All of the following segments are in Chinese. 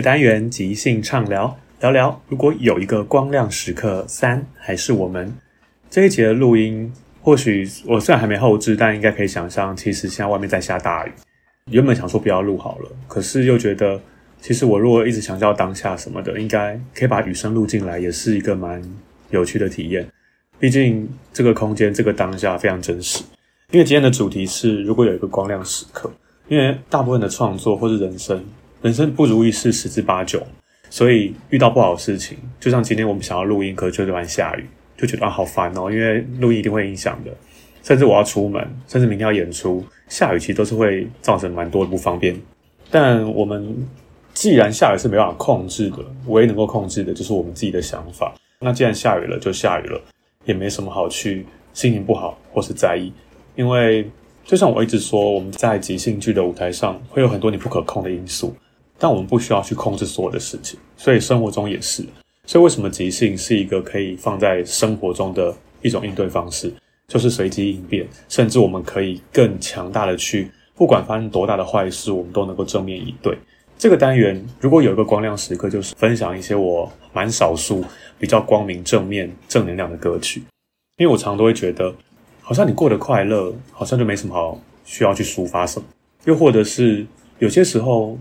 个单元即兴畅聊，聊聊如果有一个光亮时刻，三还是我们。这一节的录音，或许我虽然还没后置，但应该可以想象，其实现在外面在下大雨。原本想说不要录好了，可是又觉得，其实我如果一直强调当下什么的，应该可以把雨声录进来，也是一个蛮有趣的体验。毕竟这个空间，这个当下非常真实。因为今天的主题是，如果有一个光亮时刻，因为大部分的创作或是人生。人生不如意事十之八九，所以遇到不好的事情，就像今天我们想要录音，可是就突然下雨，就觉得啊好烦哦，因为录音一定会影响的。甚至我要出门，甚至明天要演出，下雨其实都是会造成蛮多的不方便。但我们既然下雨是没办法控制的，唯一能够控制的就是我们自己的想法。那既然下雨了，就下雨了，也没什么好去心情不好或是在意，因为就像我一直说，我们在即兴剧的舞台上会有很多你不可控的因素。但我们不需要去控制所有的事情，所以生活中也是。所以为什么即兴是一个可以放在生活中的一种应对方式？就是随机应变，甚至我们可以更强大的去，不管发生多大的坏事，我们都能够正面应对。这个单元如果有一个光亮时刻，就是分享一些我蛮少数比较光明、正面、正能量的歌曲。因为我常常都会觉得，好像你过得快乐，好像就没什么好需要去抒发什么，又或者是有些时候。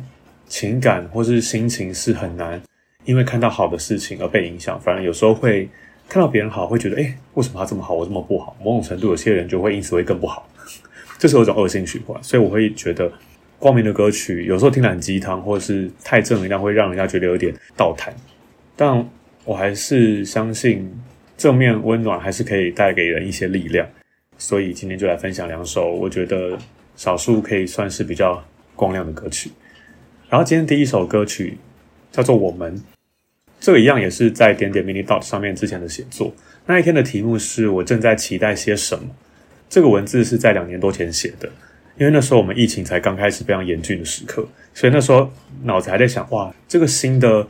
情感或是心情是很难，因为看到好的事情而被影响。反而有时候会看到别人好，会觉得，诶，为什么他这么好，我这么不好？某种程度，有些人就会因此会更不好，这是有一种恶性循环。所以我会觉得，光明的歌曲有时候听得很鸡汤，或者是太正能量，会让人家觉得有点倒台。但我还是相信，正面温暖还是可以带给人一些力量。所以今天就来分享两首，我觉得少数可以算是比较光亮的歌曲。然后今天第一首歌曲叫做《我们》，这个一样也是在点点 mini dot 上面之前的写作。那一天的题目是我正在期待些什么。这个文字是在两年多前写的，因为那时候我们疫情才刚开始非常严峻的时刻，所以那时候脑子还在想：哇，这个新的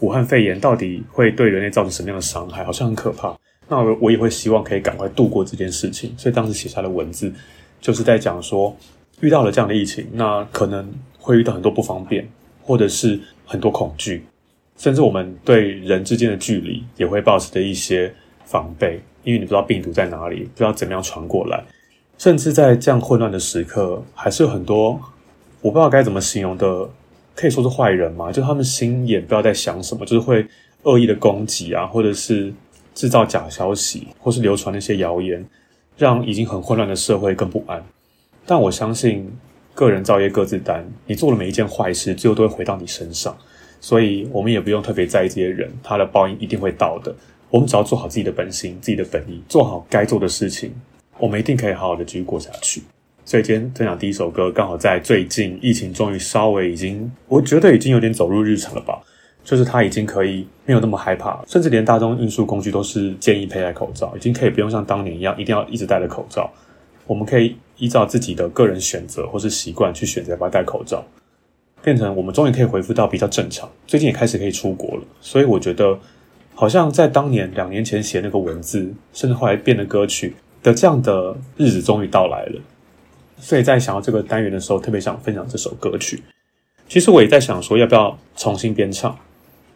武汉肺炎到底会对人类造成什么样的伤害？好像很可怕。那我我也会希望可以赶快度过这件事情，所以当时写下的文字就是在讲说，遇到了这样的疫情，那可能。会遇到很多不方便，或者是很多恐惧，甚至我们对人之间的距离也会保持着一些防备，因为你不知道病毒在哪里，不知道怎么样传过来。甚至在这样混乱的时刻，还是有很多我不知道该怎么形容的，可以说是坏人嘛，就他们心眼不知道在想什么，就是会恶意的攻击啊，或者是制造假消息，或是流传那些谣言，让已经很混乱的社会更不安。但我相信。个人造业各自担，你做了每一件坏事，最后都会回到你身上，所以我们也不用特别在意这些人，他的报应一定会到的。我们只要做好自己的本心，自己的本意，做好该做的事情，我们一定可以好好的继续过下去。所以今天分享第一首歌，刚好在最近疫情终于稍微已经，我觉得已经有点走入日常了吧。就是他已经可以没有那么害怕，甚至连大众运输工具都是建议佩戴口罩，已经可以不用像当年一样一定要一直戴着口罩。我们可以依照自己的个人选择或是习惯去选择要不戴口罩，变成我们终于可以恢复到比较正常。最近也开始可以出国了，所以我觉得好像在当年两年前写那个文字，甚至后来变的歌曲的这样的日子终于到来了。所以在想要这个单元的时候，特别想分享这首歌曲。其实我也在想说，要不要重新编唱。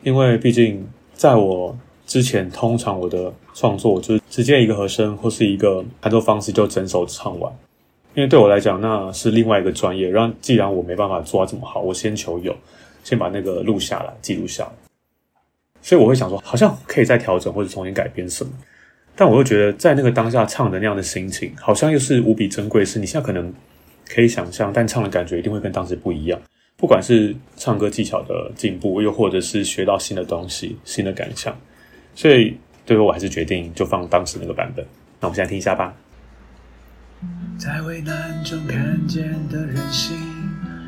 因为毕竟，在我之前，通常我的创作就是直接一个和声或是一个弹奏方式就整首唱完。因为对我来讲，那是另外一个专业。让既然我没办法做到这么好，我先求有，先把那个录下来，记录下来。所以我会想说，好像可以再调整或者重新改编什么。但我又觉得，在那个当下唱的那样的心情，好像又是无比珍贵。是你现在可能可以想象，但唱的感觉一定会跟当时不一样。不管是唱歌技巧的进步，又或者是学到新的东西、新的感想，所以最后我还是决定就放当时那个版本。那我们现在听一下吧。在危难中看见的人性，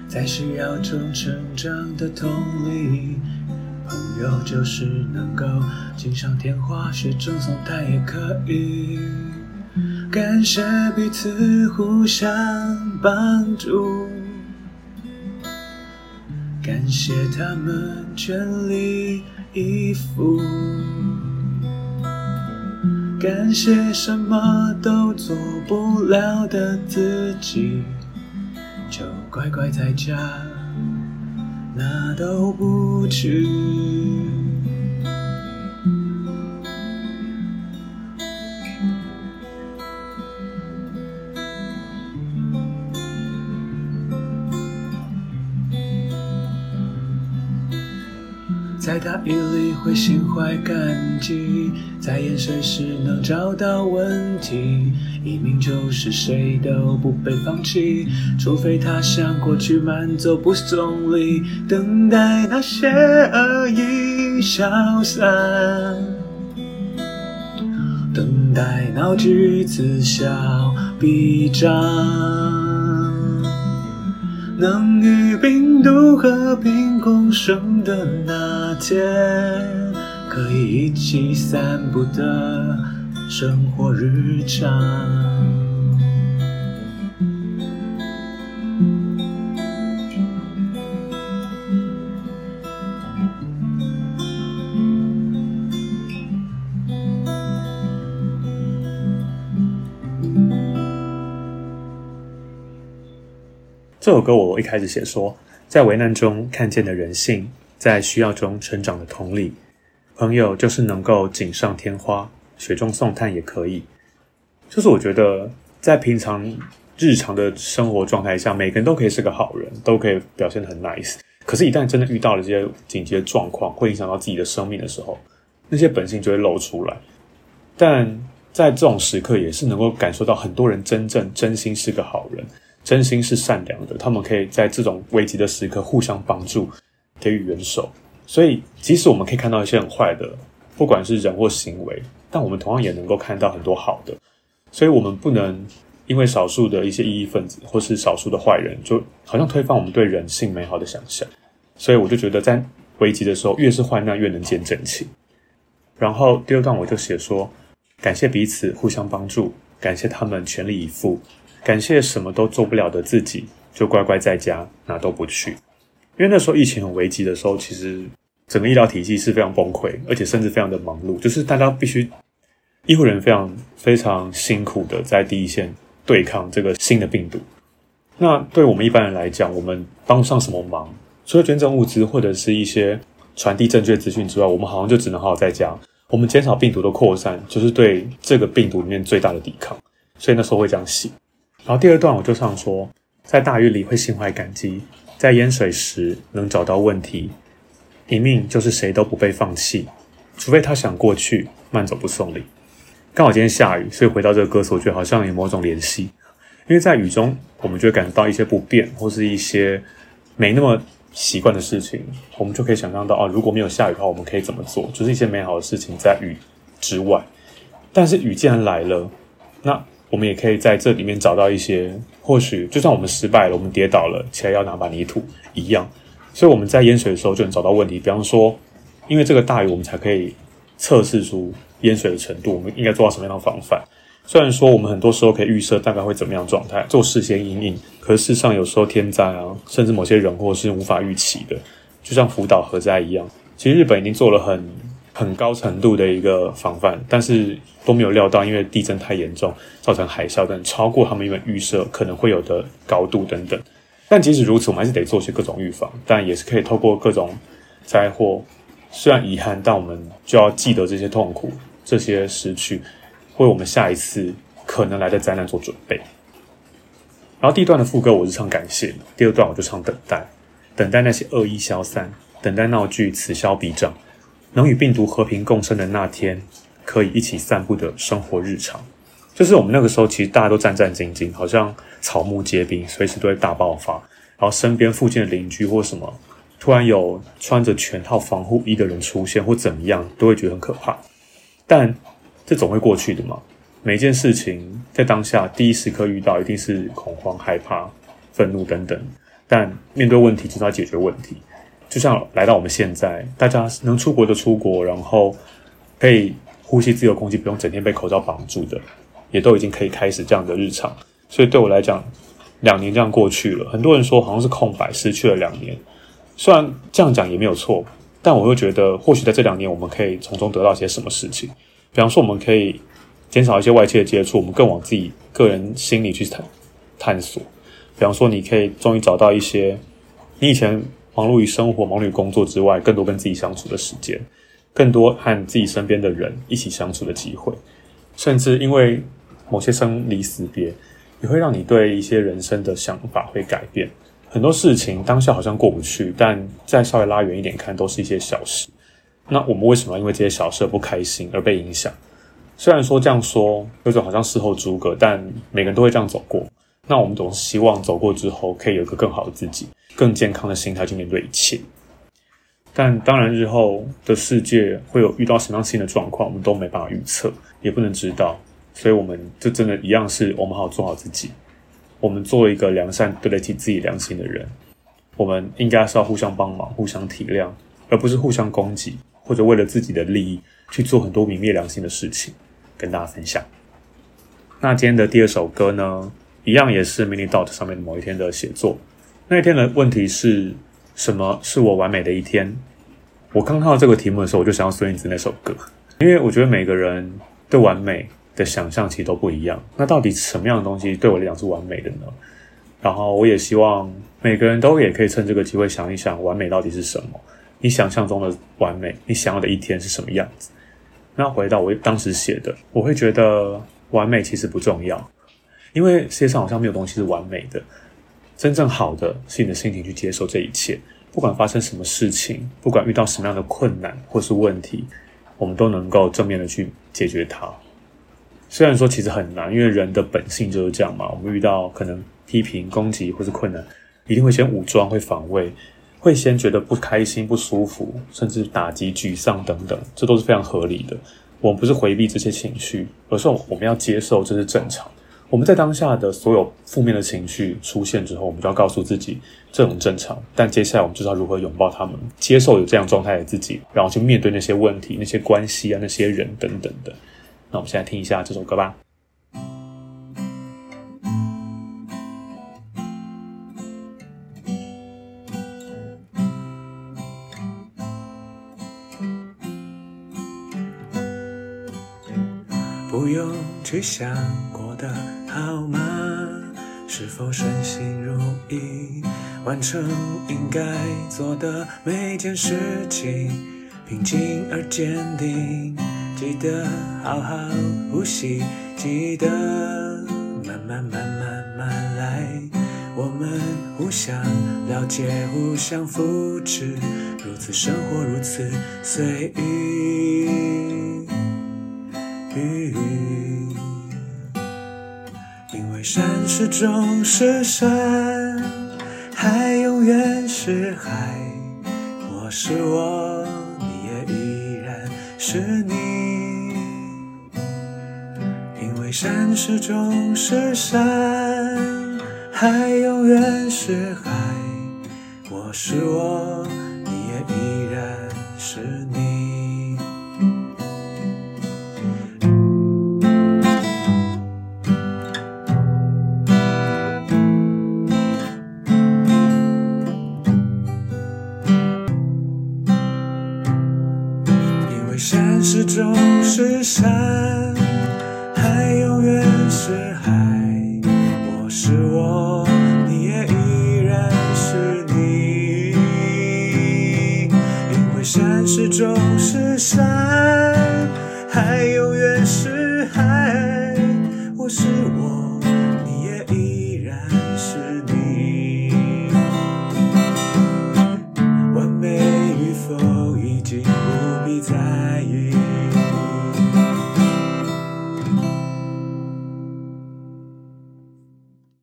在需要中成长的同理，朋友就是能够锦上添花，雪中送炭也可以。感谢彼此互相帮助。感谢他们全力以赴，感谢什么都做不了的自己，就乖乖在家，哪都不去。在大雨里会心怀感激，在淹水时能找到问题。移民就是谁都不被放弃，除非他想过去慢走不送礼，等待那些恶意消散，等待闹剧此消彼长。能与病毒和平共生的那天，可以一起散步的生活日常。这首歌我一开始写说，在危难中看见的人性，在需要中成长的同理，朋友就是能够锦上添花，雪中送炭也可以。就是我觉得，在平常日常的生活状态下，每个人都可以是个好人，都可以表现得很 nice。可是，一旦真的遇到了这些紧急的状况，会影响到自己的生命的时候，那些本性就会露出来。但在这种时刻，也是能够感受到很多人真正真心是个好人。真心是善良的，他们可以在这种危急的时刻互相帮助，给予援手。所以，即使我们可以看到一些很坏的，不管是人或行为，但我们同样也能够看到很多好的。所以，我们不能因为少数的一些异议分子或是少数的坏人，就好像推翻我们对人性美好的想象。所以，我就觉得在危急的时候，越是患难，越能见真情。然后第二段我就写说，感谢彼此互相帮助，感谢他们全力以赴。感谢什么都做不了的自己，就乖乖在家，哪都不去。因为那时候疫情很危急的时候，其实整个医疗体系是非常崩溃，而且甚至非常的忙碌，就是大家必须医护人员非常非常辛苦的在第一线对抗这个新的病毒。那对我们一般人来讲，我们帮不上什么忙，除了捐赠物资或者是一些传递正确资讯之外，我们好像就只能好好在家。我们减少病毒的扩散，就是对这个病毒里面最大的抵抗。所以那时候会这样写。然后第二段我就想说，在大雨里会心怀感激，在淹水时能找到问题，一命就是谁都不被放弃，除非他想过去慢走不送礼。刚好今天下雨，所以回到这个歌词，我觉得好像有某种联系，因为在雨中，我们就会感觉到一些不便，或是一些没那么习惯的事情，我们就可以想象到啊，如果没有下雨的话，我们可以怎么做？就是一些美好的事情在雨之外，但是雨既然来了，那。我们也可以在这里面找到一些，或许就算我们失败了，我们跌倒了，起来要拿把泥土一样。所以我们在淹水的时候就能找到问题，比方说，因为这个大雨，我们才可以测试出淹水的程度，我们应该做到什么样的防范。虽然说我们很多时候可以预设大概会怎么样状态，做事先因应，可是事实上有时候天灾啊，甚至某些人祸是无法预期的，就像福岛核灾一样。其实日本已经做了很很高程度的一个防范，但是都没有料到，因为地震太严重，造成海啸等超过他们原本预设可能会有的高度等等。但即使如此，我们还是得做些各种预防，但也是可以透过各种灾祸，虽然遗憾，但我们就要记得这些痛苦、这些失去，为我们下一次可能来的灾难做准备。然后第一段的副歌我是唱感谢，第二段我就唱等待，等待那些恶意消散，等待闹剧此消彼长。能与病毒和平共生的那天，可以一起散步的生活日常，就是我们那个时候，其实大家都战战兢兢，好像草木皆兵，随时都会大爆发。然后身边附近的邻居或什么，突然有穿着全套防护衣的人出现或怎么样，都会觉得很可怕。但这总会过去的嘛。每件事情在当下第一时刻遇到，一定是恐慌、害怕、愤怒等等。但面对问题，就是要解决问题。就像来到我们现在，大家能出国就出国，然后可以呼吸自由空气，不用整天被口罩绑住的，也都已经可以开始这样的日常。所以对我来讲，两年这样过去了，很多人说好像是空白，失去了两年。虽然这样讲也没有错，但我又觉得，或许在这两年，我们可以从中得到些什么事情。比方说，我们可以减少一些外界的接触，我们更往自己个人心里去探探索。比方说，你可以终于找到一些你以前。忙碌于生活、忙碌于工作之外，更多跟自己相处的时间，更多和自己身边的人一起相处的机会，甚至因为某些生离死别，也会让你对一些人生的想法会改变。很多事情当下好像过不去，但再稍微拉远一点看，都是一些小事。那我们为什么要因为这些小事而不开心而被影响？虽然说这样说有种好像事后诸葛，但每个人都会这样走过。那我们总是希望走过之后，可以有一个更好的自己。更健康的心态去面对一切，但当然日后的世界会有遇到什么样新的状况，我们都没办法预测，也不能知道，所以我们就真的一样是我们好做好自己，我们做一个良善、对得起自己良心的人，我们应该是要互相帮忙、互相体谅，而不是互相攻击，或者为了自己的利益去做很多泯灭良心的事情，跟大家分享。那今天的第二首歌呢，一样也是 Mini Dot 上面某一天的写作。那天的问题是什么？是我完美的一天。我刚看到这个题目的时候，我就想到孙燕姿那首歌，因为我觉得每个人对完美的想象其实都不一样。那到底什么样的东西对我来讲是完美的呢？然后我也希望每个人都也可以趁这个机会想一想，完美到底是什么？你想象中的完美，你想要的一天是什么样子？那回到我当时写的，我会觉得完美其实不重要，因为世界上好像没有东西是完美的。真正好的是你的心情去接受这一切，不管发生什么事情，不管遇到什么样的困难或是问题，我们都能够正面的去解决它。虽然说其实很难，因为人的本性就是这样嘛。我们遇到可能批评、攻击或是困难，一定会先武装、会防卫，会先觉得不开心、不舒服，甚至打击、沮丧等等，这都是非常合理的。我们不是回避这些情绪，而是我们要接受这是正常。我们在当下的所有负面的情绪出现之后，我们就要告诉自己这很正常。但接下来我们就知道如何拥抱他们，接受有这样状态的自己，然后去面对那些问题、那些关系啊、那些人等等的。那我们现在听一下这首歌吧。不用去想过的。好吗？是否顺心如意？完成应该做的每件事情，平静而坚定。记得好好呼吸，记得慢慢慢慢慢来。我们互相了解，互相扶持，如此生活，如此随意。始终是山，海永远是海。我是我，你也依然是你。因为山始终是山，海永远是海。我是我，你也依然是山始终是山，海永远是海，我是我，你也依然是你。完美与否已经不必在意。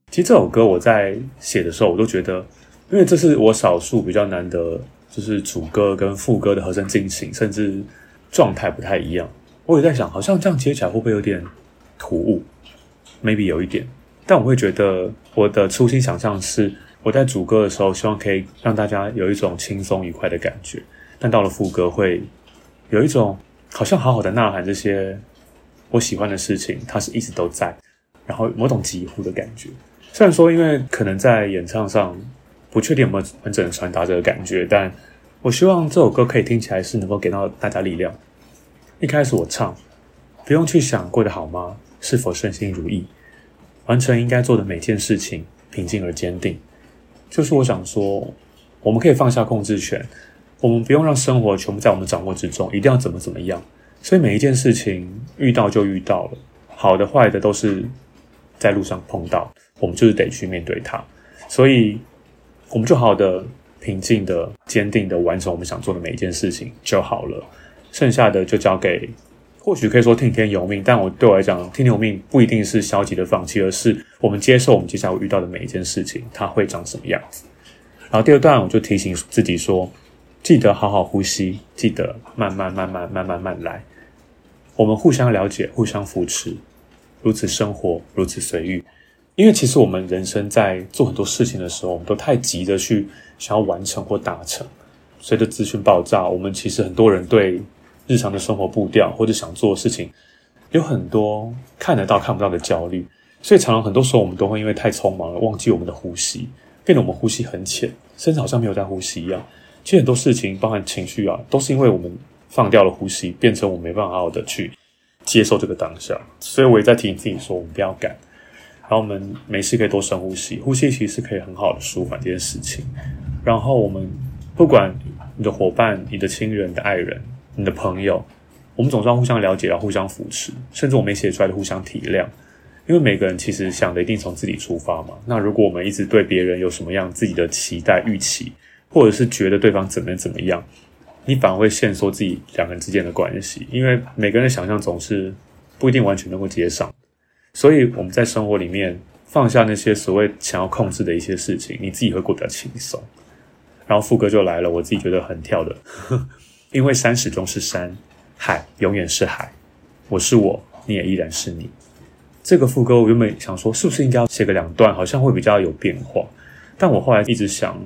其实这首歌我在写的时候，我都觉得，因为这是我少数比较难得，就是主歌跟副歌的和声进行，甚至状态不太一样。我也在想，好像这样接起来会不会有点突兀？Maybe 有一点，但我会觉得我的初心想象是，我在主歌的时候，希望可以让大家有一种轻松愉快的感觉，但到了副歌会有一种好像好好的呐喊这些我喜欢的事情，它是一直都在，然后某种疾呼的感觉。虽然说，因为可能在演唱上不确定有没有完整的传达这个感觉，但我希望这首歌可以听起来是能够给到大家力量。一开始我唱，不用去想过得好吗？是否顺心如意？完成应该做的每件事情，平静而坚定。就是我想说，我们可以放下控制权，我们不用让生活全部在我们掌握之中，一定要怎么怎么样。所以每一件事情遇到就遇到了，好的坏的都是在路上碰到。我们就是得去面对它，所以我们就好的、平静的、坚定的完成我们想做的每一件事情就好了。剩下的就交给，或许可以说听天由命，但我对我来讲，听天由命不一定是消极的放弃，而是我们接受我们接下来遇到的每一件事情，它会长什么样子。然后第二段，我就提醒自己说，记得好好呼吸，记得慢、慢慢、慢慢、慢慢来。我们互相了解，互相扶持，如此生活，如此随遇。因为其实我们人生在做很多事情的时候，我们都太急着去想要完成或达成。随着资讯爆炸，我们其实很多人对日常的生活步调或者想做的事情，有很多看得到看不到的焦虑。所以常常很多时候我们都会因为太匆忙了，忘记我们的呼吸，变得我们呼吸很浅，甚至好像没有在呼吸一样。其实很多事情，包含情绪啊，都是因为我们放掉了呼吸，变成我们没办法好好的去接受这个当下。所以我也在提醒自己说，我们不要赶。然后我们没事可以多深呼吸，呼吸其实是可以很好的舒缓这件事情。然后我们不管你的伙伴、你的亲人、你的爱人、你的朋友，我们总是要互相了解，要互相扶持，甚至我们写出来的互相体谅。因为每个人其实想的一定从自己出发嘛。那如果我们一直对别人有什么样自己的期待、预期，或者是觉得对方怎么怎么样，你反而会限缩自己两个人之间的关系。因为每个人的想象总是不一定完全能够接上。所以我们在生活里面放下那些所谓想要控制的一些事情，你自己会过得比较轻松。然后副歌就来了，我自己觉得很跳的，因为山始终是山，海永远是海，我是我，你也依然是你。这个副歌我原本想说，是不是应该写个两段，好像会比较有变化。但我后来一直想，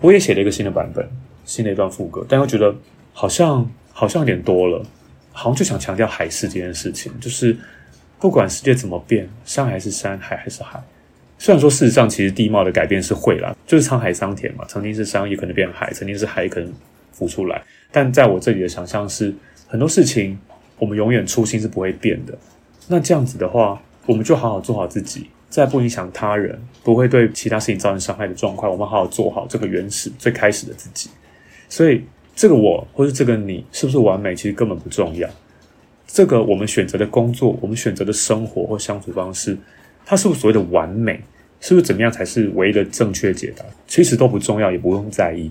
我也写了一个新的版本，新的一段副歌，但又觉得好像好像有点多了，好像就想强调海事这件事情，就是。不管世界怎么变，山还是山，海还是海。虽然说事实上其实地貌的改变是会啦，就是沧海桑田嘛，曾经是山也可能变海，曾经是海也可能浮出来。但在我这里的想象是，很多事情我们永远初心是不会变的。那这样子的话，我们就好好做好自己，在不影响他人、不会对其他事情造成伤害的状况，我们好好做好这个原始最开始的自己。所以这个我或是这个你是不是完美，其实根本不重要。这个我们选择的工作，我们选择的生活或相处方式，它是不是所谓的完美？是不是怎么样才是唯一的正确解答？其实都不重要，也不用在意。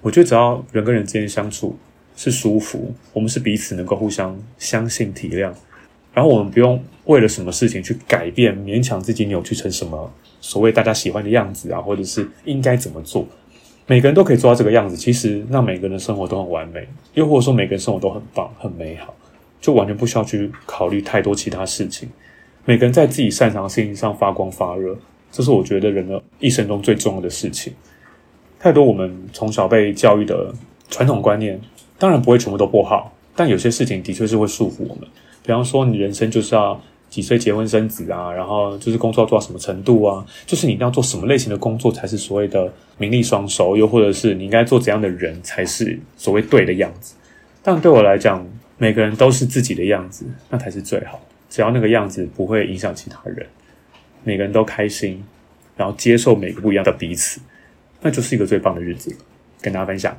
我觉得只要人跟人之间相处是舒服，我们是彼此能够互相相信体谅，然后我们不用为了什么事情去改变，勉强自己扭曲成什么所谓大家喜欢的样子啊，或者是应该怎么做？每个人都可以做到这个样子，其实让每个人的生活都很完美，又或者说每个人生活都很棒、很美好。就完全不需要去考虑太多其他事情，每个人在自己擅长的事情上发光发热，这是我觉得人的一生中最重要的事情。太多我们从小被教育的传统观念，当然不会全部都不好，但有些事情的确是会束缚我们。比方说，你人生就是要几岁结婚生子啊，然后就是工作要做到什么程度啊，就是你一定要做什么类型的工作才是所谓的名利双收，又或者是你应该做怎样的人才是所谓对的样子。但对我来讲，每个人都是自己的样子，那才是最好。只要那个样子不会影响其他人，每个人都开心，然后接受每个不一样的彼此，那就是一个最棒的日子。跟大家分享。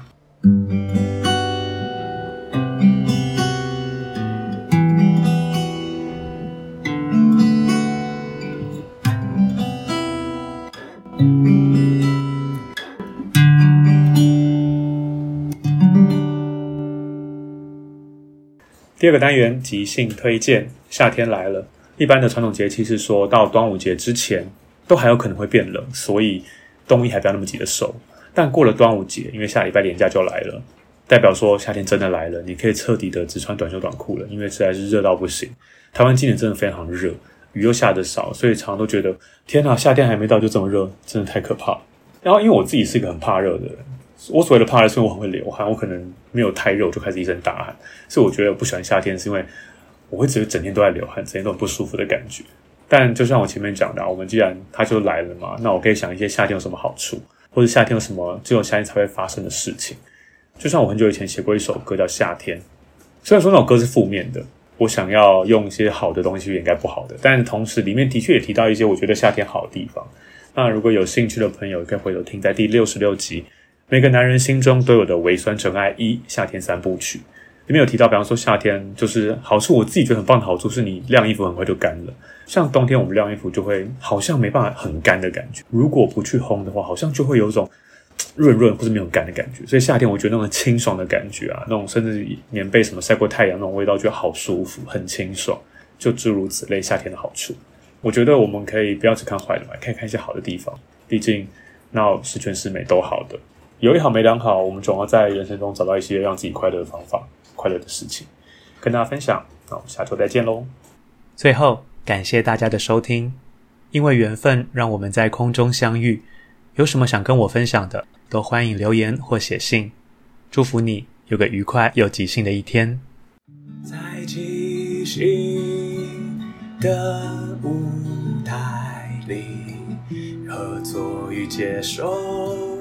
第二个单元即兴推荐，夏天来了。一般的传统节气是说到端午节之前都还有可能会变冷，所以冬衣还不要那么急的收。但过了端午节，因为下礼拜连假就来了，代表说夏天真的来了，你可以彻底的只穿短袖短裤了，因为实在是热到不行。台湾今年真的非常热，雨又下得少，所以常常都觉得天哪，夏天还没到就这么热，真的太可怕。然后因为我自己是一个很怕热的人。我所谓的怕热，是因为我很会流汗，我可能没有太热就开始一身大汗，所以我觉得我不喜欢夏天，是因为我会觉得整天都在流汗，整天都很不舒服的感觉。但就像我前面讲的，我们既然它就来了嘛，那我可以想一些夏天有什么好处，或者夏天有什么只有夏天才会发生的事情。就像我很久以前写过一首歌叫《夏天》，虽然说那首歌是负面的，我想要用一些好的东西去掩盖不好的，但同时里面的确也提到一些我觉得夏天好的地方。那如果有兴趣的朋友，可以回头听在第六十六集。每个男人心中都有的微酸尘埃一夏天三部曲，里面有提到，比方说夏天就是好处，我自己觉得很棒的好处是你晾衣服很快就干了。像冬天我们晾衣服就会好像没办法很干的感觉，如果不去烘的话，好像就会有种润润或是没有干的感觉。所以夏天我觉得那种清爽的感觉啊，那种甚至棉被什么晒过太阳那种味道，觉得好舒服，很清爽，就诸如此类夏天的好处。我觉得我们可以不要只看坏的嘛，可以看一些好的地方，毕竟那十全十美都好的。有一好没两好，我们总要在人生中找到一些让自己快乐的方法，快乐的事情，跟大家分享。那我们下周再见喽！最后，感谢大家的收听，因为缘分让我们在空中相遇。有什么想跟我分享的，都欢迎留言或写信。祝福你有个愉快又即兴的一天。在即兴的舞台里，合作与接受。